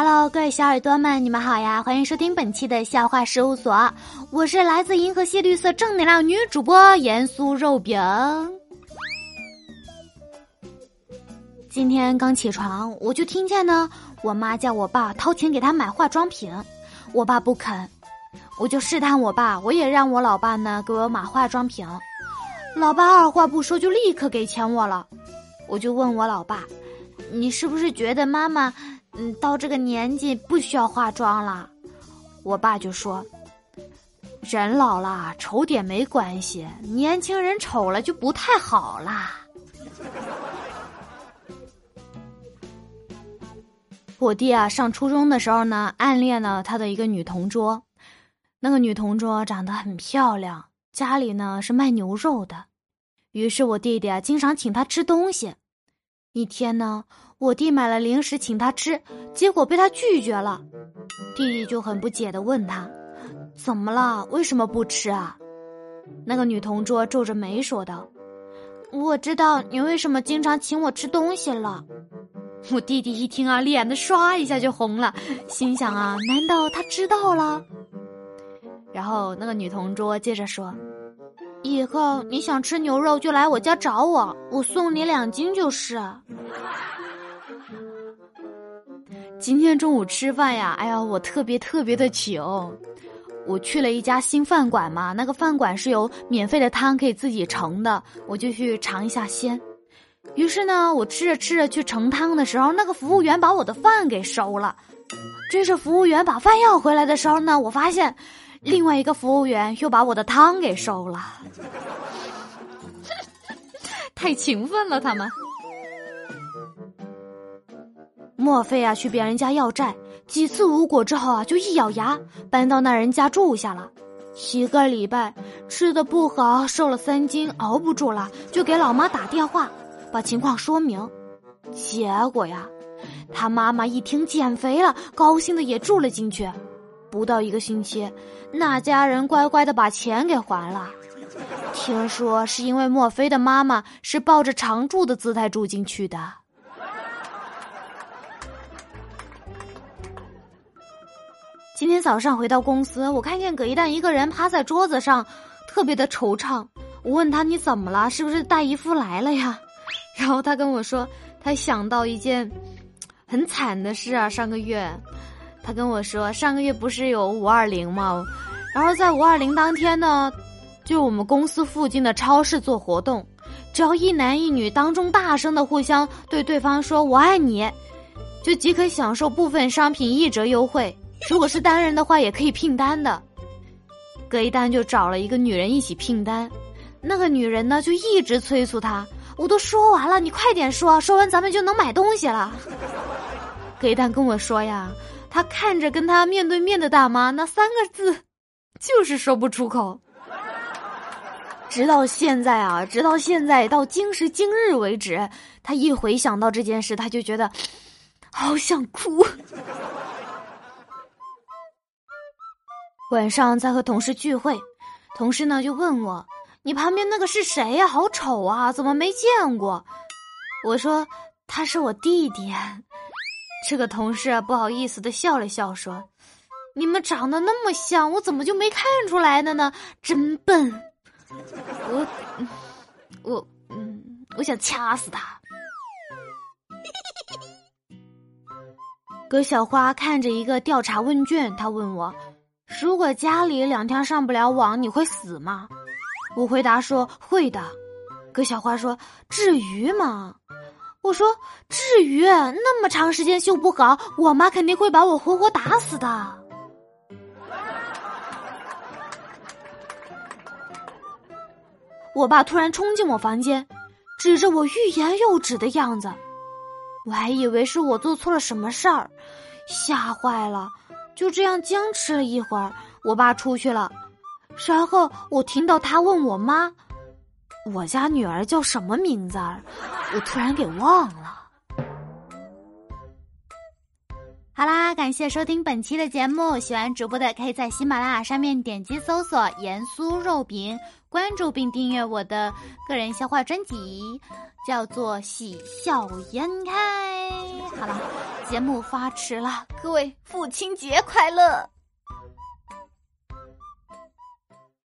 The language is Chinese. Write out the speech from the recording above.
Hello，各位小耳朵们，你们好呀！欢迎收听本期的笑话事务所，我是来自银河系绿色正能量女主播盐酥肉饼。今天刚起床，我就听见呢，我妈叫我爸掏钱给她买化妆品，我爸不肯，我就试探我爸，我也让我老爸呢给我买化妆品，老爸二话不说就立刻给钱我了，我就问我老爸，你是不是觉得妈妈？嗯，到这个年纪不需要化妆了，我爸就说：“人老了丑点没关系，年轻人丑了就不太好啦。”我弟啊，上初中的时候呢，暗恋了他的一个女同桌，那个女同桌长得很漂亮，家里呢是卖牛肉的，于是我弟弟啊经常请她吃东西。一天呢。我弟买了零食请他吃，结果被他拒绝了。弟弟就很不解的问他：“怎么了？为什么不吃啊？”那个女同桌皱着眉说道：“我知道你为什么经常请我吃东西了。”我弟弟一听啊，脸的唰一下就红了，心想啊，难道他知道了？然后那个女同桌接着说：“以后你想吃牛肉就来我家找我，我送你两斤就是。”今天中午吃饭呀，哎呀，我特别特别的穷。我去了一家新饭馆嘛，那个饭馆是有免费的汤可以自己盛的，我就去尝一下鲜。于是呢，我吃着吃着去盛汤的时候，那个服务员把我的饭给收了。这是服务员把饭要回来的时候呢，我发现另外一个服务员又把我的汤给收了。太勤奋了，他们。莫非啊，去别人家要债，几次无果之后啊，就一咬牙搬到那人家住下了。一个礼拜吃的不好，瘦了三斤，熬不住了，就给老妈打电话，把情况说明。结果呀，他妈妈一听减肥了，高兴的也住了进去。不到一个星期，那家人乖乖的把钱给还了。听说是因为墨菲的妈妈是抱着常住的姿态住进去的。今天早上回到公司，我看见葛一蛋一个人趴在桌子上，特别的惆怅。我问他：“你怎么了？是不是大姨夫来了呀？” 然后他跟我说，他想到一件很惨的事啊。上个月，他跟我说，上个月不是有五二零吗？然后在五二零当天呢，就我们公司附近的超市做活动，只要一男一女当众大声的互相对对方说“我爱你”，就即可享受部分商品一折优惠。如果是单人的话，也可以拼单的。葛一丹就找了一个女人一起拼单，那个女人呢就一直催促他：“我都说完了，你快点说，说完咱们就能买东西了。”葛一丹跟我说呀，他看着跟他面对面的大妈那三个字，就是说不出口。直到现在啊，直到现在到今时今日为止，他一回想到这件事，他就觉得好想哭。晚上在和同事聚会，同事呢就问我：“你旁边那个是谁呀？好丑啊，怎么没见过？”我说：“他是我弟弟。”这个同事不好意思的笑了笑，说：“你们长得那么像，我怎么就没看出来的呢？真笨！我，我，嗯，我想掐死他。”葛小花看着一个调查问卷，他问我。如果家里两天上不了网，你会死吗？我回答说会的。葛小花说：“至于吗？”我说：“至于，那么长时间修不好，我妈肯定会把我活活打死的。”我爸突然冲进我房间，指着我欲言又止的样子，我还以为是我做错了什么事儿，吓坏了。就这样僵持了一会儿，我爸出去了，然后我听到他问我妈：“我家女儿叫什么名字？”我突然给忘了。好啦，感谢收听本期的节目，喜欢主播的可以在喜马拉雅上面点击搜索“盐酥肉饼”，关注并订阅我的个人笑话专辑，叫做《喜笑颜开》。好了。节目发迟了，各位父亲节快乐！